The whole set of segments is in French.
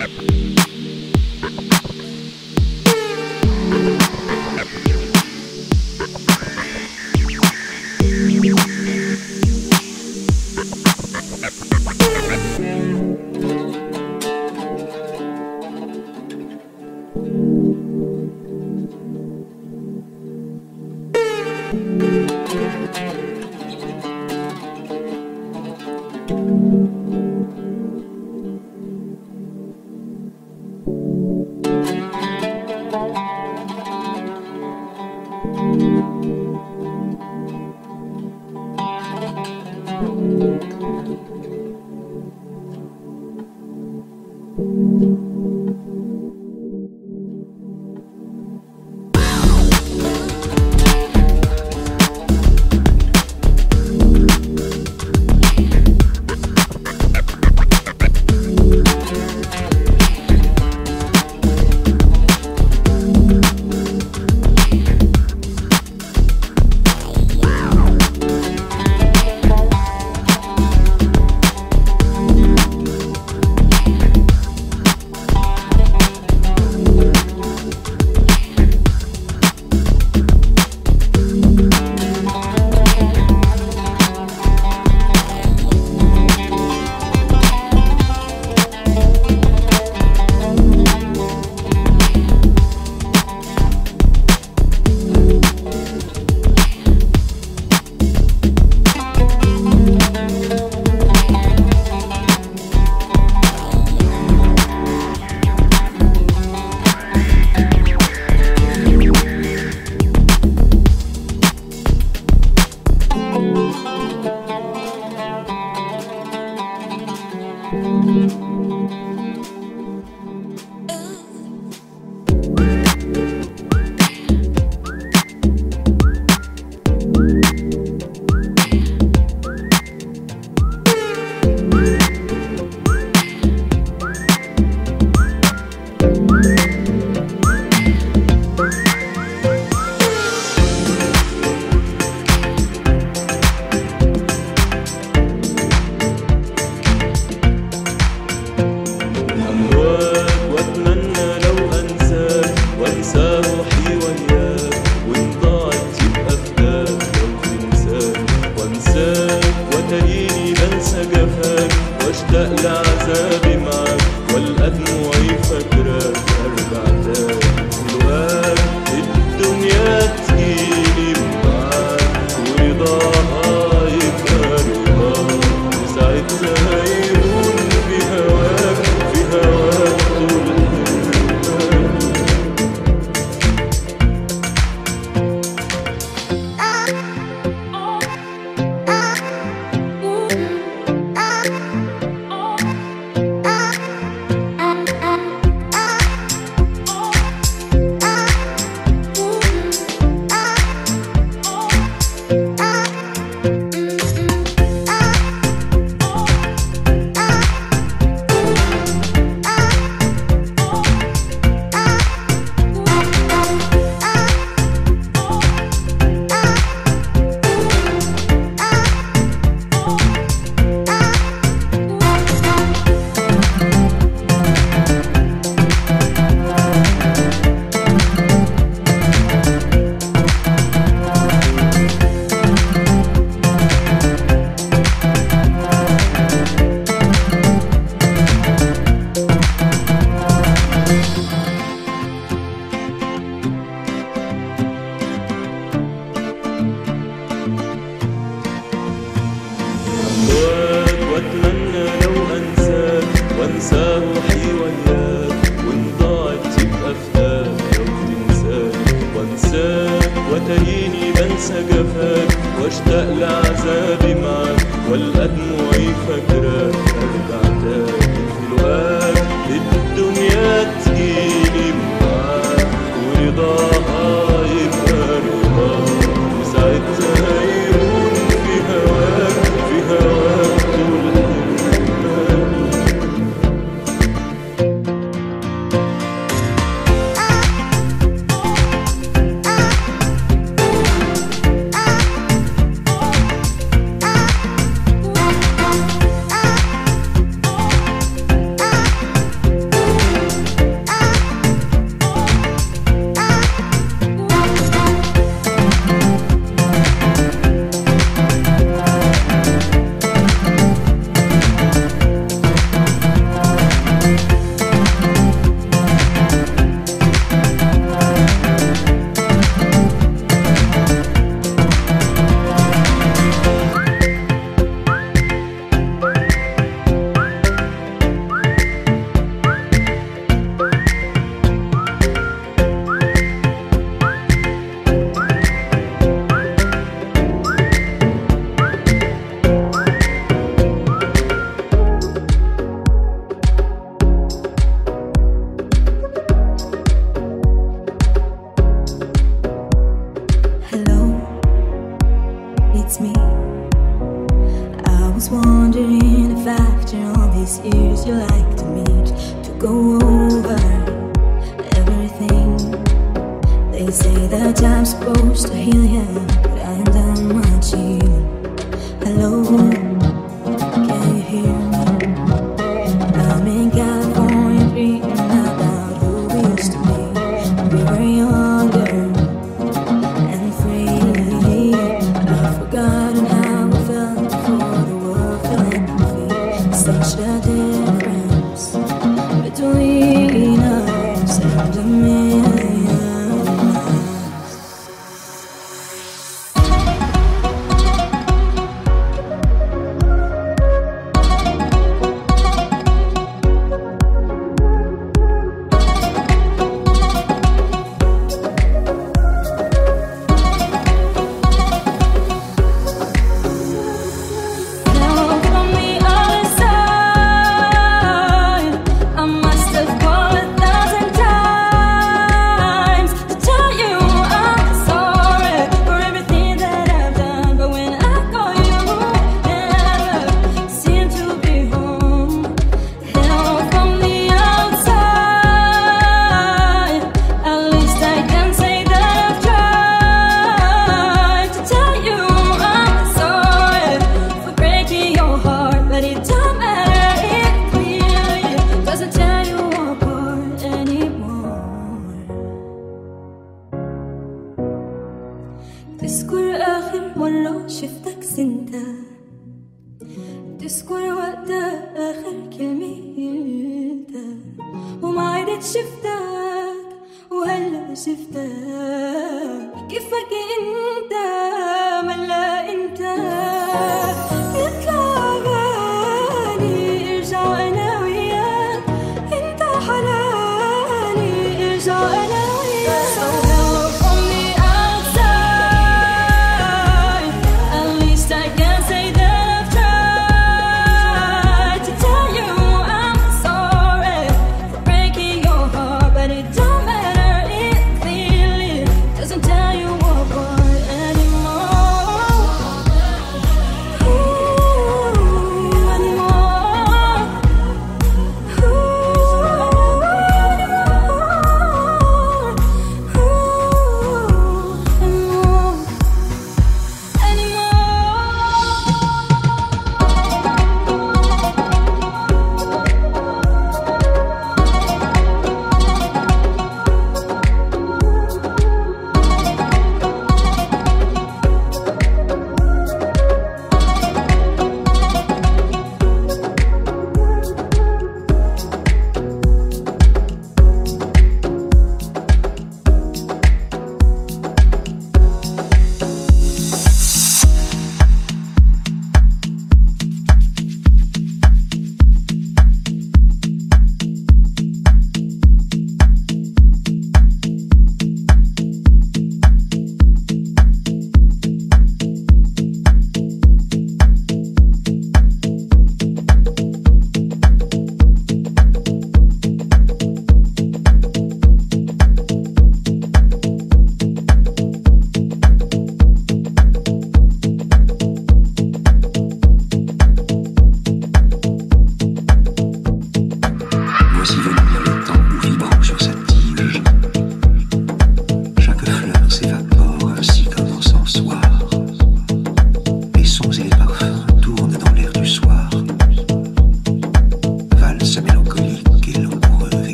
remember.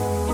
oh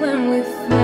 when we fell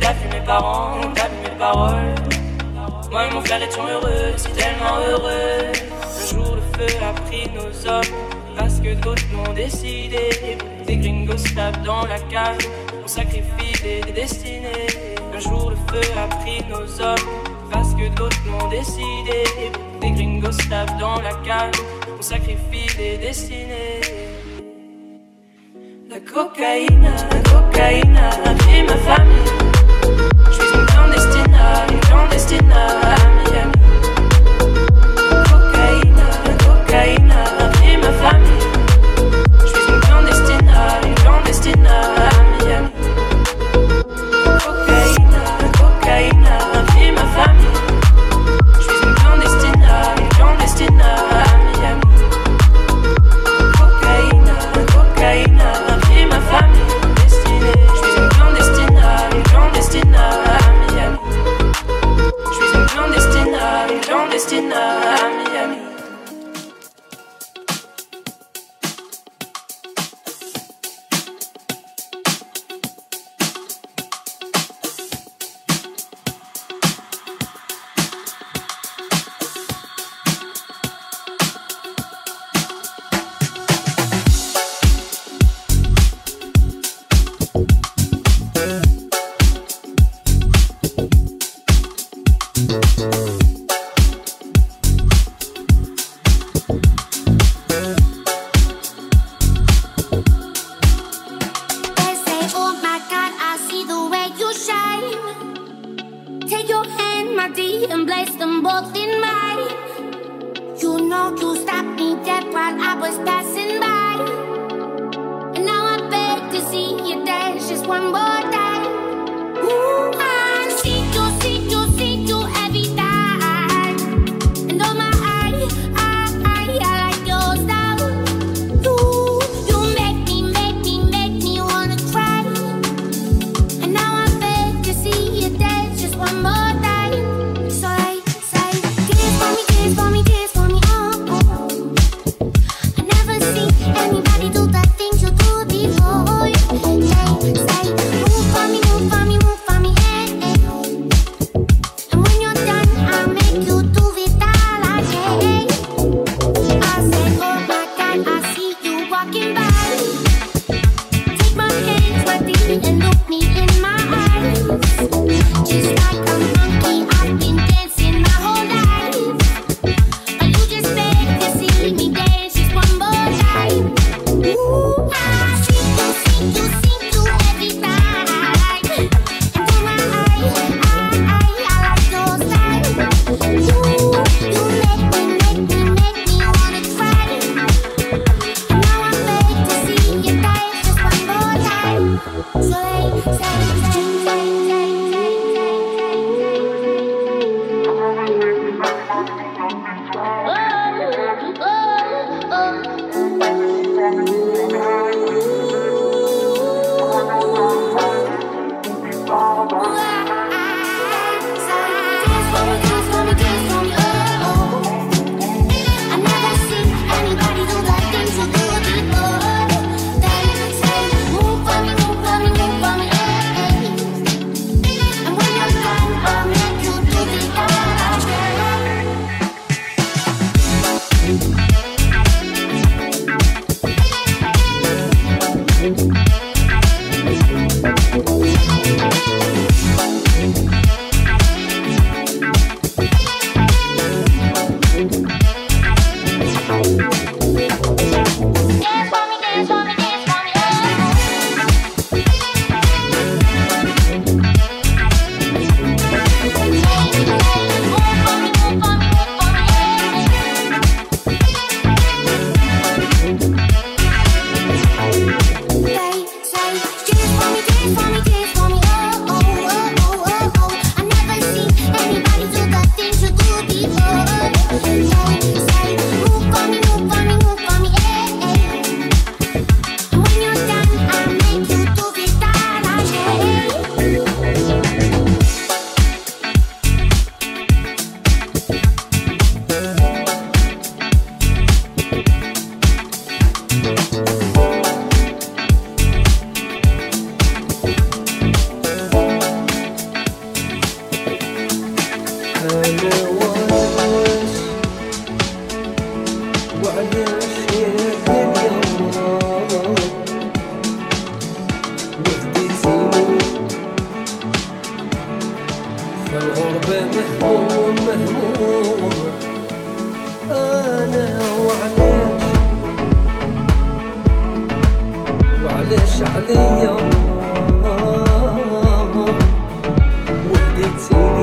T'as vu mes parents, t'as vu mes paroles. Moi et mon frère étions heureux, si tellement heureux. Un jour le feu a pris nos hommes, parce que d'autres l'ont décidé. Des gringos tapent dans la cave, on sacrifie des destinées. Un jour le feu a pris nos hommes, parce que d'autres l'ont décidé. Des gringos tapent dans la cave, on sacrifie des destinées. La cocaïne, la cocaïne a pris ma famille. strongest in love. walking by. You know you stopped me dead while I was passing by. And now I beg to see you dance just one more time. وعلاش عليا وهديتيني